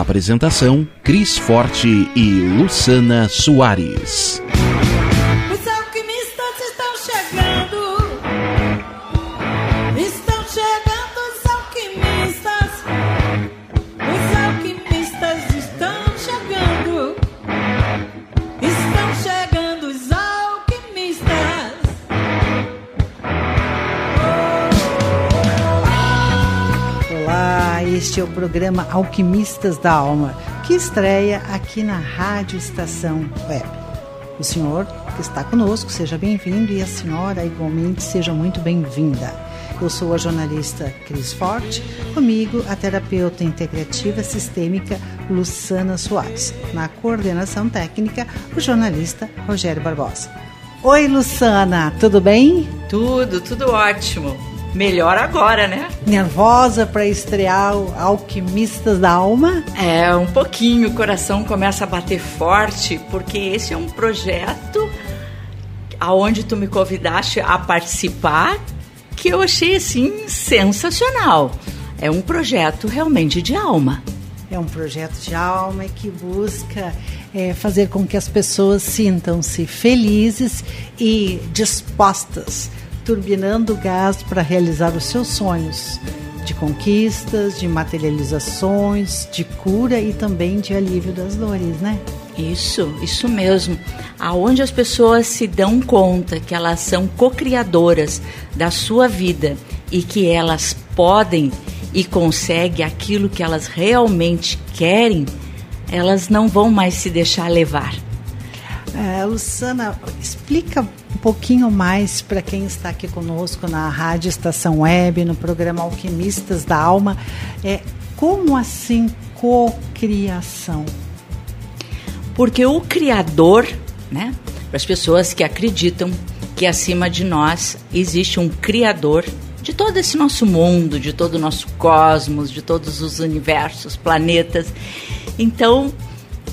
Apresentação: Cris Forte e Luciana Soares. Este é o programa Alquimistas da Alma, que estreia aqui na Rádio Estação Web. O senhor que está conosco, seja bem-vindo e a senhora, igualmente, seja muito bem-vinda. Eu sou a jornalista Cris Forte, comigo a terapeuta integrativa sistêmica Luciana Soares. Na coordenação técnica, o jornalista Rogério Barbosa. Oi, Luciana, tudo bem? Tudo, tudo ótimo. Melhor agora, né? Nervosa para estrear o Alquimistas da Alma? É, um pouquinho. O coração começa a bater forte, porque esse é um projeto aonde tu me convidaste a participar, que eu achei assim sensacional. É um projeto realmente de alma. É um projeto de alma que busca é, fazer com que as pessoas sintam-se felizes e dispostas turbinando gás para realizar os seus sonhos de conquistas, de materializações, de cura e também de alívio das dores, né? Isso, isso mesmo. Aonde as pessoas se dão conta que elas são co-criadoras da sua vida e que elas podem e conseguem aquilo que elas realmente querem, elas não vão mais se deixar levar. É, Luciana, explica pouquinho mais para quem está aqui conosco na Rádio Estação Web, no programa Alquimistas da Alma. É, como assim cocriação? Porque o Criador, né, para as pessoas que acreditam que acima de nós existe um Criador de todo esse nosso mundo, de todo o nosso cosmos, de todos os universos, planetas. Então,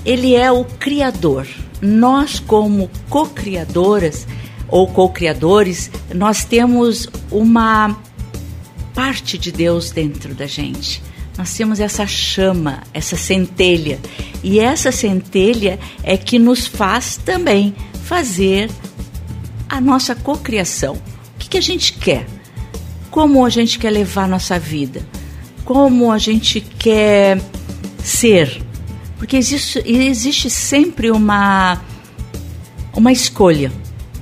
ele é o Criador. Nós, como co-criadoras, ou co-criadores, nós temos uma parte de Deus dentro da gente. Nós temos essa chama, essa centelha. E essa centelha é que nos faz também fazer a nossa cocriação. O que, que a gente quer? Como a gente quer levar a nossa vida? Como a gente quer ser? Porque existe, existe sempre uma, uma escolha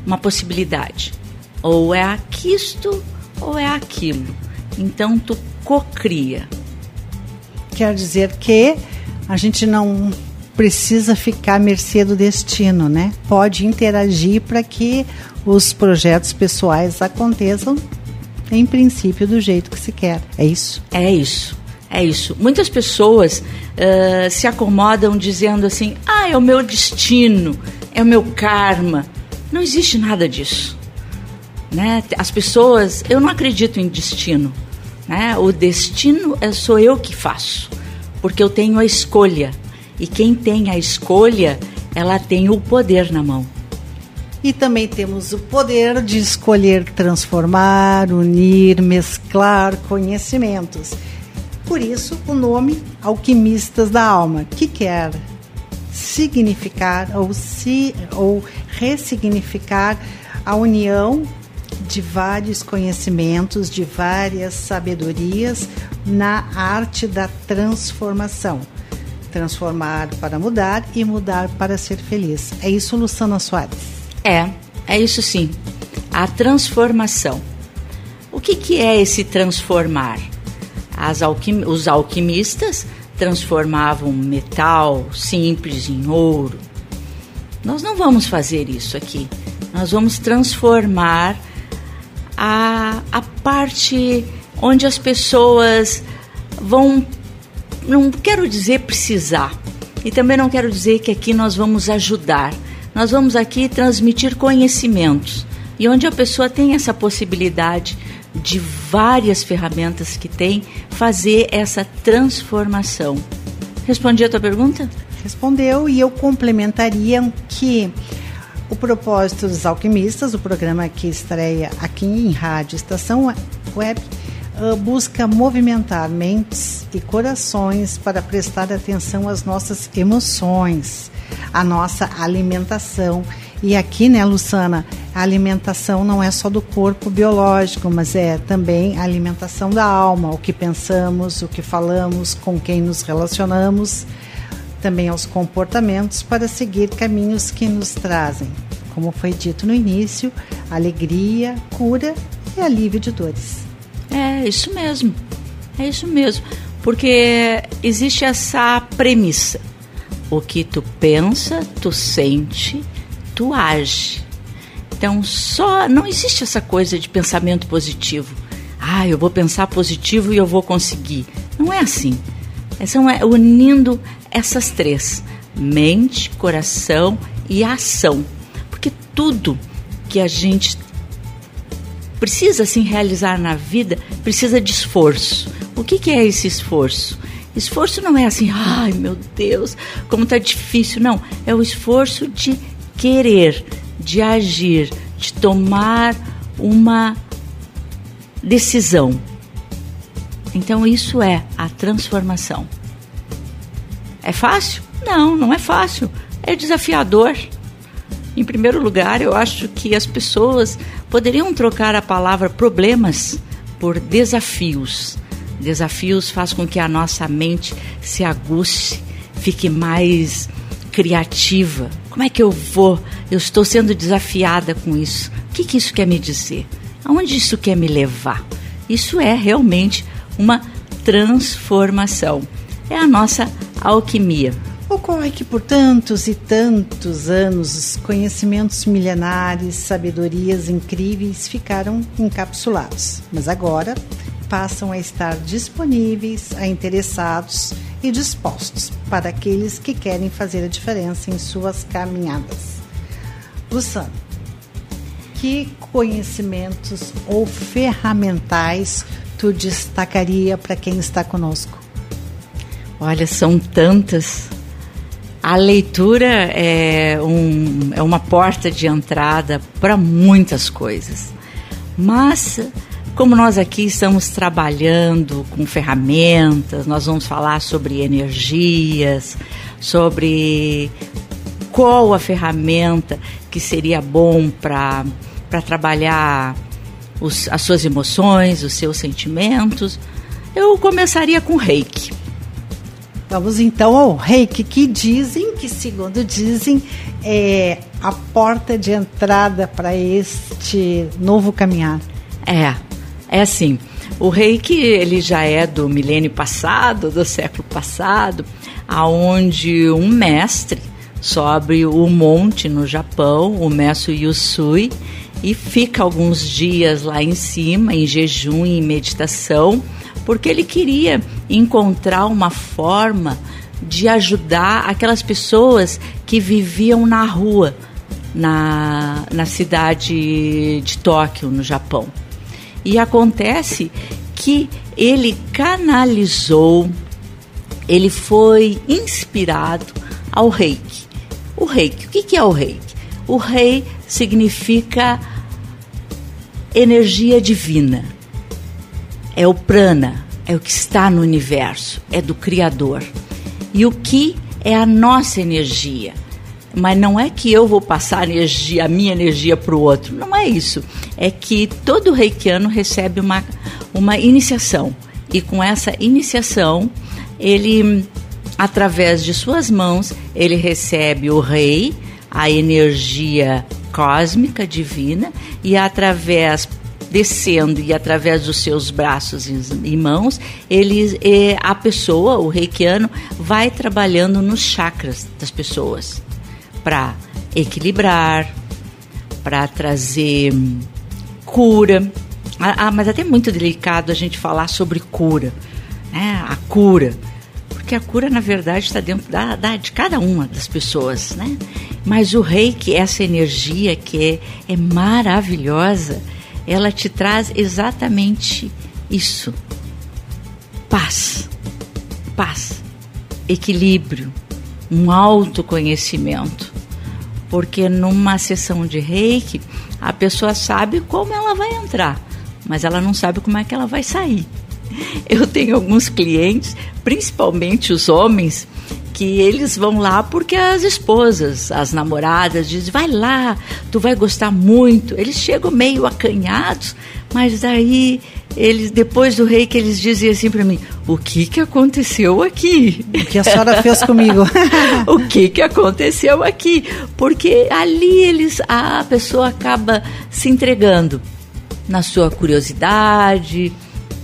uma possibilidade. Ou é aquisto ou é aquilo. Então tu cocria. Quer dizer que a gente não precisa ficar à mercê do destino, né? Pode interagir para que os projetos pessoais aconteçam em princípio do jeito que se quer. É isso? É isso. É isso. Muitas pessoas uh, se acomodam dizendo assim: ah, é o meu destino, é o meu karma. Não existe nada disso. Né? As pessoas, eu não acredito em destino. Né? O destino é, sou eu que faço, porque eu tenho a escolha. E quem tem a escolha, ela tem o poder na mão. E também temos o poder de escolher transformar, unir, mesclar conhecimentos. Por isso, o nome Alquimistas da Alma, que quer significar ou, se, ou ressignificar a união de vários conhecimentos, de várias sabedorias na arte da transformação. Transformar para mudar e mudar para ser feliz. É isso, Luciana Soares? É, é isso sim. A transformação. O que, que é esse transformar? Alquim, os alquimistas transformavam metal simples em ouro. Nós não vamos fazer isso aqui. Nós vamos transformar a, a parte onde as pessoas vão, não quero dizer precisar, e também não quero dizer que aqui nós vamos ajudar. Nós vamos aqui transmitir conhecimentos. E onde a pessoa tem essa possibilidade de várias ferramentas que tem, fazer essa transformação. Respondi a tua pergunta? Respondeu e eu complementaria que o propósito dos alquimistas, o programa que estreia aqui em rádio estação web, uh, busca movimentar mentes e corações para prestar atenção às nossas emoções, à nossa alimentação. E aqui, né, Luciana, a alimentação não é só do corpo biológico, mas é também a alimentação da alma, o que pensamos, o que falamos, com quem nos relacionamos, também aos comportamentos para seguir caminhos que nos trazem, como foi dito no início, alegria, cura e alívio de dores. É isso mesmo, é isso mesmo, porque existe essa premissa: o que tu pensa, tu sente, tu age. Então, só não existe essa coisa de pensamento positivo. Ah, eu vou pensar positivo e eu vou conseguir. Não é assim. É, é, unindo essas três: mente, coração e ação. Porque tudo que a gente precisa assim realizar na vida precisa de esforço. O que, que é esse esforço? Esforço não é assim, ai meu Deus, como tá difícil. Não, é o esforço de querer, de agir, de tomar uma decisão. Então, isso é a transformação. É fácil? Não, não é fácil. É desafiador. Em primeiro lugar, eu acho que as pessoas poderiam trocar a palavra problemas por desafios. Desafios faz com que a nossa mente se aguce, fique mais criativa. Como é que eu vou? Eu estou sendo desafiada com isso. O que, que isso quer me dizer? Aonde isso quer me levar? Isso é realmente uma transformação. É a nossa alquimia. Ocorre que por tantos e tantos anos os conhecimentos milenares, sabedorias incríveis ficaram encapsulados, mas agora passam a estar disponíveis a interessados e dispostos para aqueles que querem fazer a diferença em suas caminhadas. Luciano, que conhecimentos ou ferramentais tu destacaria para quem está conosco? Olha, são tantas. A leitura é, um, é uma porta de entrada para muitas coisas. Mas como nós aqui estamos trabalhando com ferramentas, nós vamos falar sobre energias, sobre qual a ferramenta que seria bom para trabalhar os, as suas emoções, os seus sentimentos. Eu começaria com reiki. Vamos então ao reiki, que dizem, que segundo dizem, é a porta de entrada para este novo caminhar. É, é assim, o reiki ele já é do milênio passado, do século passado, aonde um mestre sobe o monte no Japão, o mestre Yusui, e fica alguns dias lá em cima, em jejum e meditação, porque ele queria encontrar uma forma de ajudar aquelas pessoas que viviam na rua, na, na cidade de Tóquio, no Japão. E acontece que ele canalizou, ele foi inspirado ao reiki. O reiki, o que é o reiki? O rei significa energia divina. É o prana, é o que está no universo, é do Criador. E o que é a nossa energia? Mas não é que eu vou passar a, energia, a minha energia para o outro. Não é isso. É que todo reikiano recebe uma, uma iniciação. E com essa iniciação, ele, através de suas mãos, ele recebe o rei, a energia cósmica divina, e através descendo e através dos seus braços e mãos, ele, a pessoa, o reikiano, vai trabalhando nos chakras das pessoas para equilibrar, para trazer cura. Ah, ah, mas é até muito delicado a gente falar sobre cura. né, a cura. Porque a cura, na verdade, está dentro da, da, de cada uma das pessoas, né? Mas o reiki, essa energia que é, é maravilhosa, ela te traz exatamente isso: paz, paz, equilíbrio, um autoconhecimento. Porque numa sessão de reiki, a pessoa sabe como ela vai entrar, mas ela não sabe como é que ela vai sair. Eu tenho alguns clientes, principalmente os homens, que eles vão lá porque as esposas, as namoradas dizem: "Vai lá, tu vai gostar muito". Eles chegam meio acanhados, mas daí eles depois do rei que eles dizem assim para mim: "O que que aconteceu aqui?" O que a senhora fez comigo? o que que aconteceu aqui? Porque ali eles a pessoa acaba se entregando na sua curiosidade,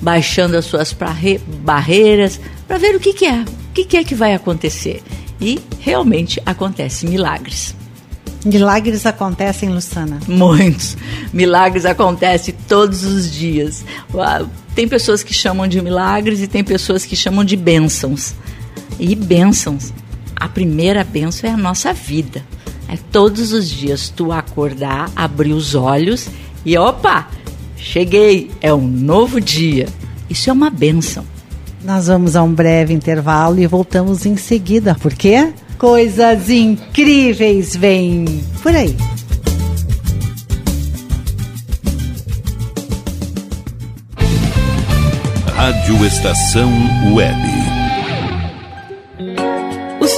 baixando as suas barreiras para ver o que, que é, o que, que é que vai acontecer. E realmente acontecem milagres. Milagres acontecem, Luciana? Muitos. Milagres acontecem todos os dias. Tem pessoas que chamam de milagres e tem pessoas que chamam de bênçãos. E bênçãos. A primeira bênção é a nossa vida. É todos os dias tu acordar, abrir os olhos e opa, cheguei, é um novo dia. Isso é uma bênção. Nós vamos a um breve intervalo e voltamos em seguida, porque coisas incríveis vêm por aí. Rádio Estação Web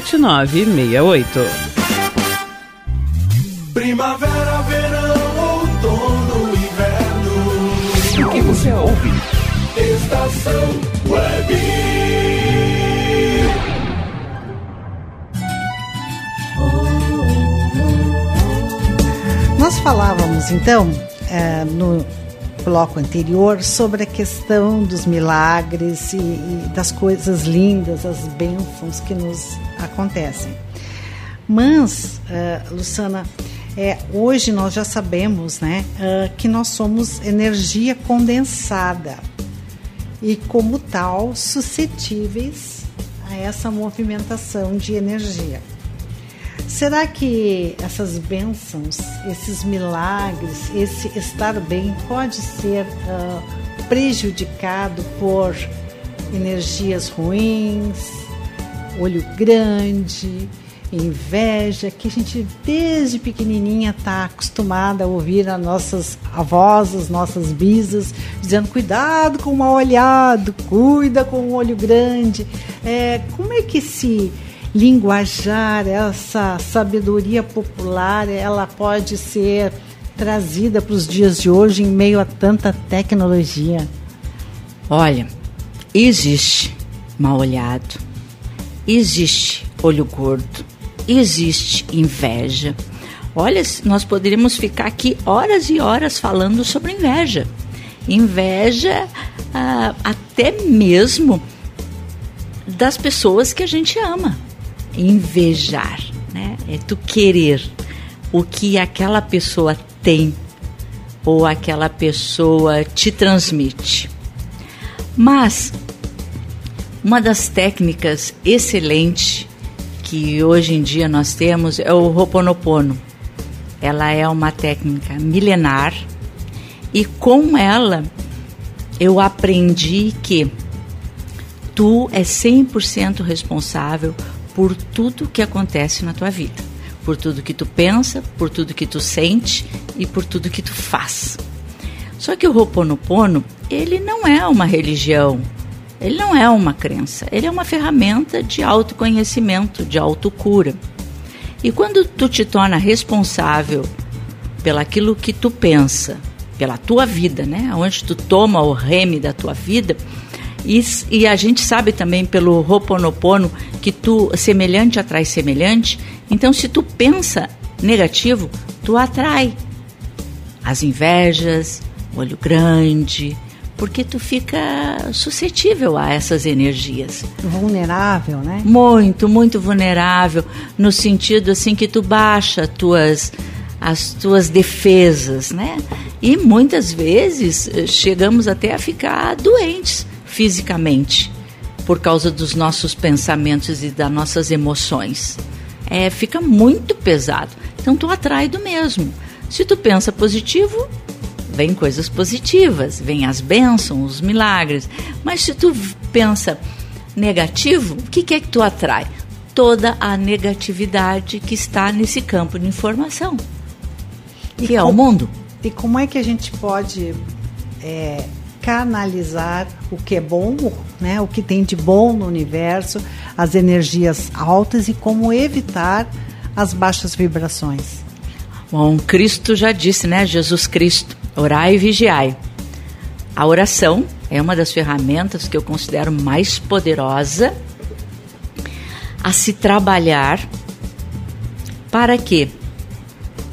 7968. Primavera, verão, outono, inverno. O que você ouve? Estação Web. Nós falávamos então é, no bloco anterior sobre a questão dos milagres e, e das coisas lindas, as bênçãos que nos acontecem. Mas, uh, Luciana, É, hoje nós já sabemos né, uh, que nós somos energia condensada e, como tal, suscetíveis a essa movimentação de energia. Será que essas bênçãos, esses milagres, esse estar bem pode ser uh, prejudicado por energias ruins, olho grande, inveja, que a gente desde pequenininha está acostumada a ouvir as nossas avós, as nossas bisas, dizendo cuidado com o mal olhado, cuida com o olho grande. É, como é que se linguajar, essa sabedoria popular, ela pode ser trazida para os dias de hoje em meio a tanta tecnologia? Olha, existe mal olhado, existe olho gordo, existe inveja. Olha, nós poderíamos ficar aqui horas e horas falando sobre inveja. Inveja ah, até mesmo das pessoas que a gente ama. Invejar, né? É tu querer o que aquela pessoa tem ou aquela pessoa te transmite. Mas uma das técnicas excelentes que hoje em dia nós temos é o Ho'oponopono. Ela é uma técnica milenar e com ela eu aprendi que tu é 100% responsável por tudo que acontece na tua vida, por tudo que tu pensa, por tudo que tu sente e por tudo que tu faz. Só que o Ho'oponopono, ele não é uma religião, ele não é uma crença, ele é uma ferramenta de autoconhecimento, de autocura. E quando tu te torna responsável pelaquilo que tu pensa, pela tua vida, né? Onde tu toma o reme da tua vida, e, e, a gente sabe também pelo Ho'oponopono que tu semelhante atrai semelhante. Então, se tu pensa negativo, tu atrai as invejas, olho grande, porque tu fica suscetível a essas energias. Vulnerável, né? Muito, muito vulnerável, no sentido assim que tu baixa tuas as tuas defesas, né? E muitas vezes eh, chegamos até a ficar doentes fisicamente por causa dos nossos pensamentos e das nossas emoções. É, fica muito pesado. Então tu atrai do mesmo. Se tu pensa positivo, vem coisas positivas, vem as bênçãos, os milagres. Mas se tu pensa negativo, o que, que é que tu atrai? Toda a negatividade que está nesse campo de informação, e que é o mundo. E como é que a gente pode é, canalizar o que é bom, né, o que tem de bom no universo, as energias altas e como evitar as baixas vibrações? Bom, Cristo já disse, né? Jesus Cristo, Orai e vigiai. A oração é uma das ferramentas que eu considero mais poderosa a se trabalhar para que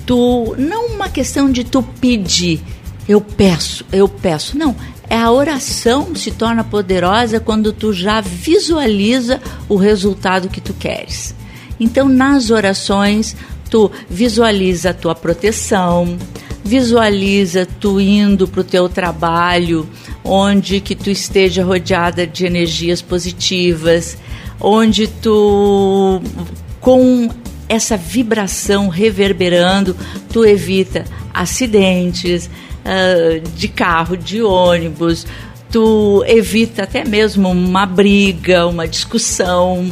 tu não uma questão de tu pedir, eu peço, eu peço, não, é a oração se torna poderosa quando tu já visualiza o resultado que tu queres. Então, nas orações, tu visualiza a tua proteção, Visualiza tu indo para o teu trabalho, onde que tu esteja rodeada de energias positivas, onde tu com essa vibração reverberando, tu evita acidentes uh, de carro, de ônibus, tu evita até mesmo uma briga, uma discussão.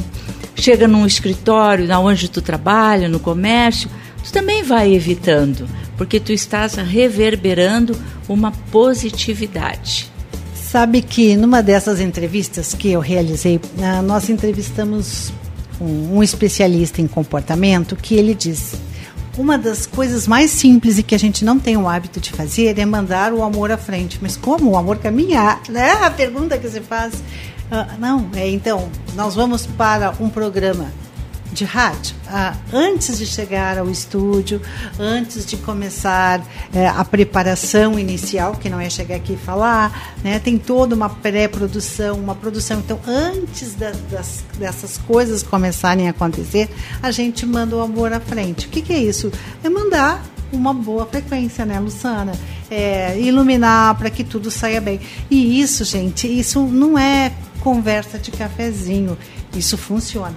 Chega num escritório, onde tu trabalha, no comércio, tu também vai evitando porque tu estás reverberando uma positividade. Sabe que numa dessas entrevistas que eu realizei, ah, nós entrevistamos um, especialista em comportamento que ele diz uma das coisas mais simples e que a gente não tem o hábito de fazer é mandar o amor à frente. Mas como o amor caminhar? Né? A pergunta que se faz. Uh, não, é então, nós vamos para um programa de rádio. Ah, antes de chegar ao estúdio, antes de começar eh, a preparação inicial, que não é chegar aqui e falar, né, tem toda uma pré-produção, uma produção. Então, antes da, das, dessas coisas começarem a acontecer, a gente manda o amor à frente. O que, que é isso? É mandar uma boa frequência, né, Luciana? É, iluminar para que tudo saia bem. E isso, gente, isso não é conversa de cafezinho. Isso funciona.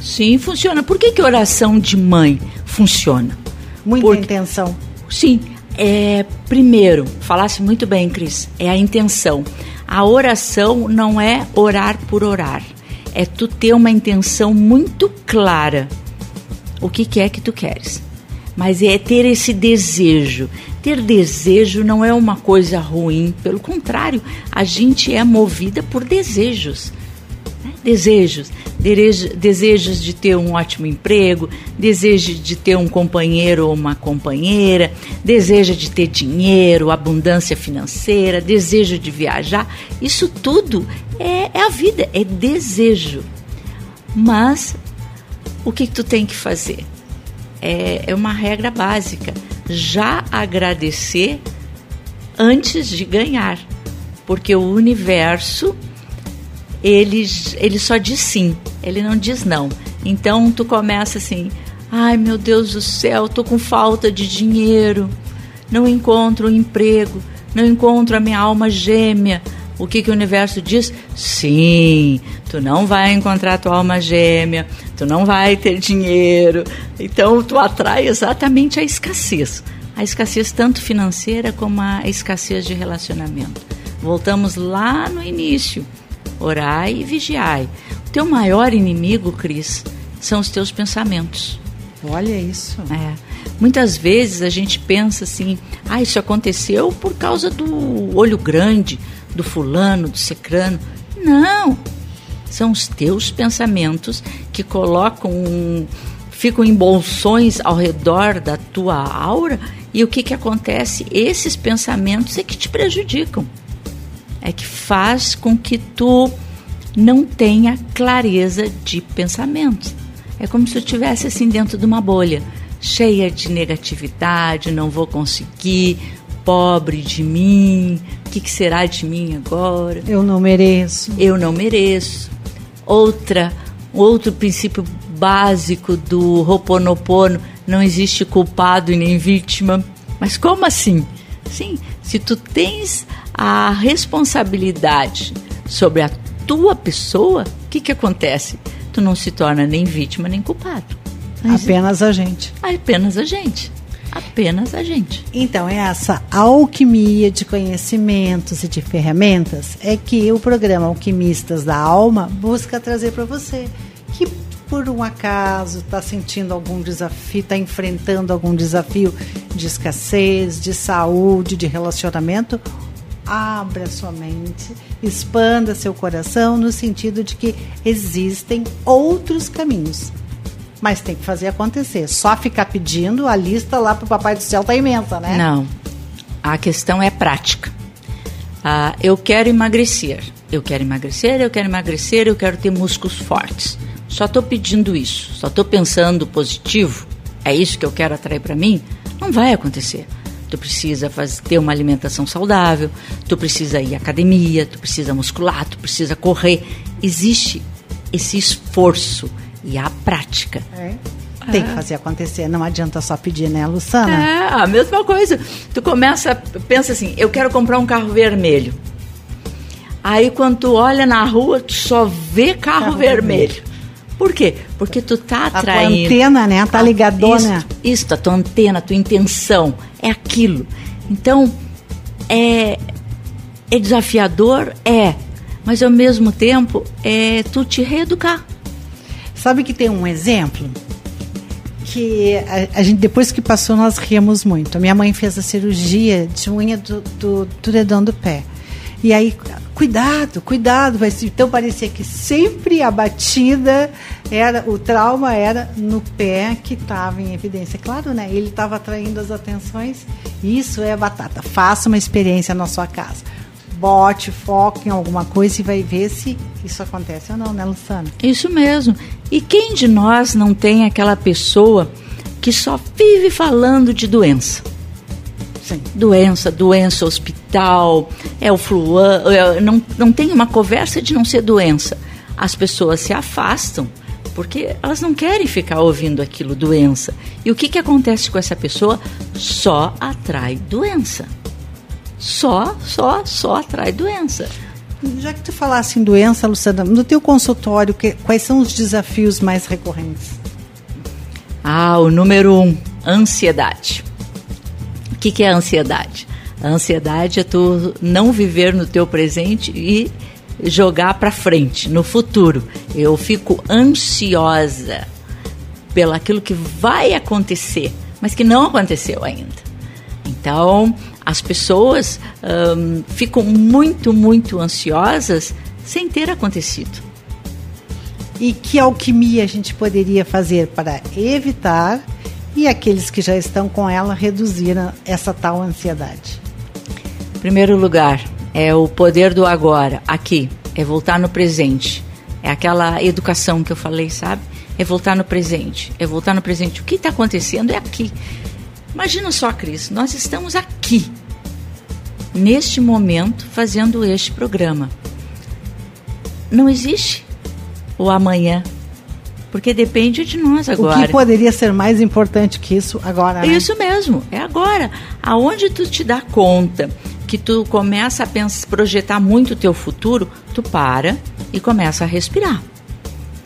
Sim, funciona. Por que, que oração de mãe funciona? Muita Porque- intenção. Sim, é, primeiro, falasse muito bem, Cris, é a intenção. A oração não é orar por orar. É tu ter uma intenção muito clara. O que, que é que tu queres? Mas é ter esse desejo. Ter desejo não é uma coisa ruim, pelo contrário, a gente é movida por desejos? Desejos, desejos de ter um ótimo emprego, desejo de ter um companheiro ou uma companheira, desejo de ter dinheiro, abundância financeira, desejo de viajar. Isso tudo é, é a vida, é desejo. Mas o que, que tu tem que fazer? É, é uma regra básica. Já agradecer antes de ganhar. Porque o universo ele, ele só diz sim, ele não diz não. Então tu começa assim: ai meu Deus do céu, tô com falta de dinheiro, não encontro um emprego, não encontro a minha alma gêmea. O que, que o universo diz? Sim, tu não vai encontrar tua alma gêmea, tu não vai ter dinheiro. Então tu atrai exatamente a escassez. A escassez tanto financeira como a escassez de relacionamento. Voltamos lá no início. Orai e vigiai. O teu maior inimigo, Cris, são os teus pensamentos. Olha isso. É. Muitas vezes a gente pensa assim: ah, isso aconteceu por causa do olho grande, do fulano, do secrano. Não! São os teus pensamentos que colocam, um- ficam em bolsões ao redor da tua aura e o que, que acontece? Esses pensamentos é que te prejudicam é que faz com que tu não tenha clareza de pensamentos. É como se eu estivesse assim dentro de uma bolha, cheia de negatividade, não vou conseguir, pobre de mim, o que, que será de mim agora? Eu não mereço. eu não mereço. Outra, outro princípio básico do Ho'oponopono, não existe culpado e nem vítima. Mas como assim? Sim, se tu tens a responsabilidade sobre a tua pessoa, o que que acontece? Tu não se torna nem vítima nem culpado. Apenas a gente. apenas a gente. Apenas a gente. Então, é essa alquimia de conhecimentos e de ferramentas é que o programa Alquimistas da Alma busca trazer para você. Que por um acaso está sentindo algum desafio, está enfrentando algum desafio de escassez, de saúde, de relacionamento, abra sua mente, expanda seu coração no sentido de que existem outros caminhos. Mas tem que fazer acontecer. Só ficar pedindo, a lista lá pro Papai do Céu tá imensa, né? Não. A questão é prática. Ah, eu quero emagrecer. Eu quero emagrecer, eu quero emagrecer, eu quero ter músculos fortes. Só estou pedindo isso, só estou pensando positivo. É isso que eu quero atrair para mim? Não vai acontecer. Tu precisa fazer, ter uma alimentação saudável, tu precisa ir à academia, tu precisa muscular, tu precisa correr. Existe esse esforço e a prática. É. Tem que fazer acontecer, não adianta só pedir, né, Luciana? É, a mesma coisa. Tu começa, pensa assim, eu quero comprar um carro vermelho. Aí quando tu olha na rua, tu só vê carro, Carro vermelho. Por quê? Porque tu tá A tua atraindo. antena, né? Tá Ah, ligadona. Isso, isso, a tua antena, a tua intenção. É aquilo. Então, é, é desafiador? É. Mas ao mesmo tempo, é tu te reeducar. Sabe que tem um exemplo que a, a gente depois que passou nós rimos muito. A minha mãe fez a cirurgia de unha do, do, do dedão do pé. E aí, cuidado, cuidado. Mas, então parecia que sempre a batida era, o trauma era no pé que estava em evidência. Claro, né? Ele estava atraindo as atenções. Isso é batata. Faça uma experiência na sua casa. bote foco em alguma coisa e vai ver se isso acontece ou não, né, Luciana? Isso mesmo. E quem de nós não tem aquela pessoa que só vive falando de doença? Sim. Doença, doença, hospital, é o fluan, é, não, não tem uma conversa de não ser doença. As pessoas se afastam porque elas não querem ficar ouvindo aquilo, doença. E o que, que acontece com essa pessoa? Só atrai doença. Só, só, só atrai doença. Já que tu falasse em doença, Luciana, no teu consultório, que, quais são os desafios mais recorrentes? Ah, o número um, ansiedade. Que, que é a ansiedade? A ansiedade é tu não viver no teu presente e jogar para frente, no futuro. Eu fico ansiosa pelo aquilo que vai acontecer, mas que não aconteceu ainda. Então, as pessoas hum, ficam muito, muito ansiosas sem ter acontecido. E que alquimia a gente poderia fazer para evitar e aqueles que já estão com ela reduzir essa tal ansiedade? Em primeiro lugar, é o poder do agora, aqui, é voltar no presente. É aquela educação que eu falei, sabe? É voltar no presente, é voltar no presente. O que está acontecendo é aqui. Imagina só, Cris, nós estamos aqui, neste momento, fazendo este programa. Não existe o amanhã, porque depende de nós agora. O que poderia ser mais importante que isso agora? Né? Isso mesmo, é agora. Aonde tu te dá conta que tu começa a pensar, projetar muito o teu futuro, tu para e começa a respirar.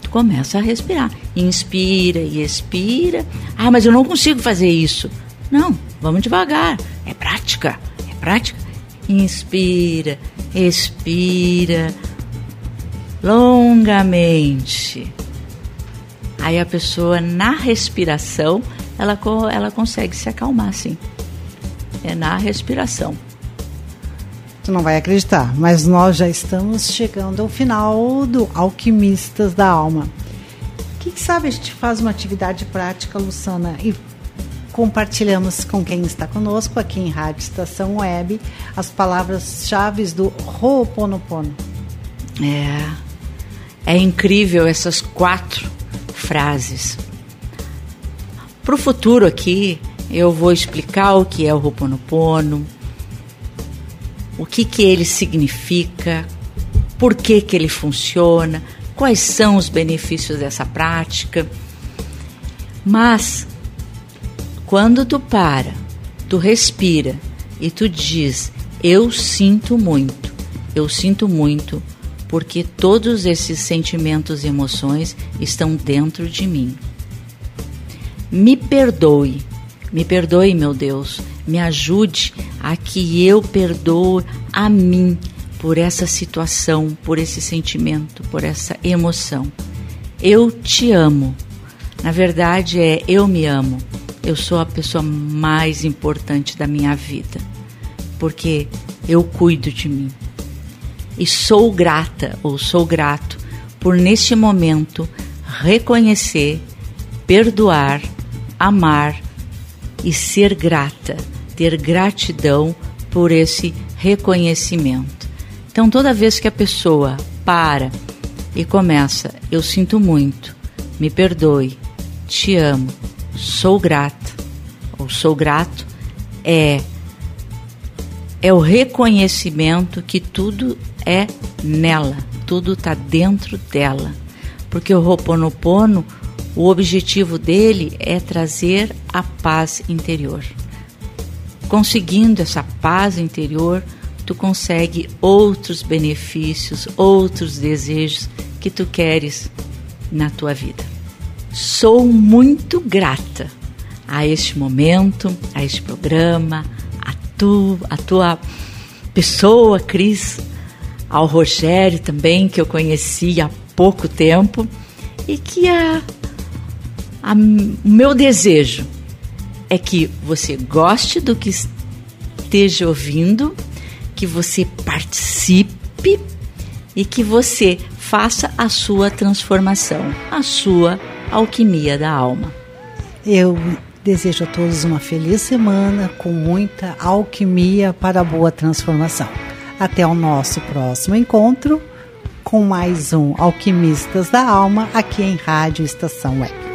Tu começa a respirar. Inspira e expira. Ah, mas eu não consigo fazer isso. Não, vamos devagar. É prática, é prática. Inspira, expira longamente. Aí a pessoa na respiração, ela, ela consegue se acalmar, sim. É na respiração. Tu não vai acreditar, mas nós já estamos chegando ao final do Alquimistas da Alma. Quem sabe a gente faz uma atividade prática, Luciana, e compartilhamos com quem está conosco aqui em Rádio Estação Web as palavras-chave do Ho'oponopono. É, é incrível essas quatro frases. Para o futuro aqui, eu vou explicar o que é o Ho'oponopono, o que, que ele significa, por que, que ele funciona, quais são os benefícios dessa prática. Mas quando tu para, tu respira e tu diz: Eu sinto muito, eu sinto muito, porque todos esses sentimentos e emoções estão dentro de mim. Me perdoe, me perdoe, meu Deus, me ajude a que eu perdoe a mim por essa situação, por esse sentimento, por essa emoção. Eu te amo. Na verdade, é eu me amo eu sou a pessoa mais importante da minha vida, porque eu cuido de mim. E sou grata ou sou grato por neste momento reconhecer, perdoar, amar e ser grata, ter gratidão por esse reconhecimento. Então, toda vez que a pessoa para e começa, eu sinto muito, me perdoe, te amo, sou grata ou sou grato é é o reconhecimento que tudo é nela, tudo está dentro dela. Porque o Ho'oponopono, o objetivo dele é trazer a paz interior. Conseguindo essa paz interior, tu consegue outros benefícios, outros desejos que tu queres na tua vida. Sou muito grata a este momento, a este programa, a tu, a tua pessoa, Cris, ao Rogério também, que eu conheci há pouco tempo, e que a, a, o meu desejo é que você goste do que esteja ouvindo, que você participe e que você faça a sua transformação, a sua alquimia da alma. Eu desejo a todos uma feliz semana com muita alquimia para a boa transformação. Até o nosso próximo encontro com mais um Alquimistas da Alma aqui em Rádio Estação Web.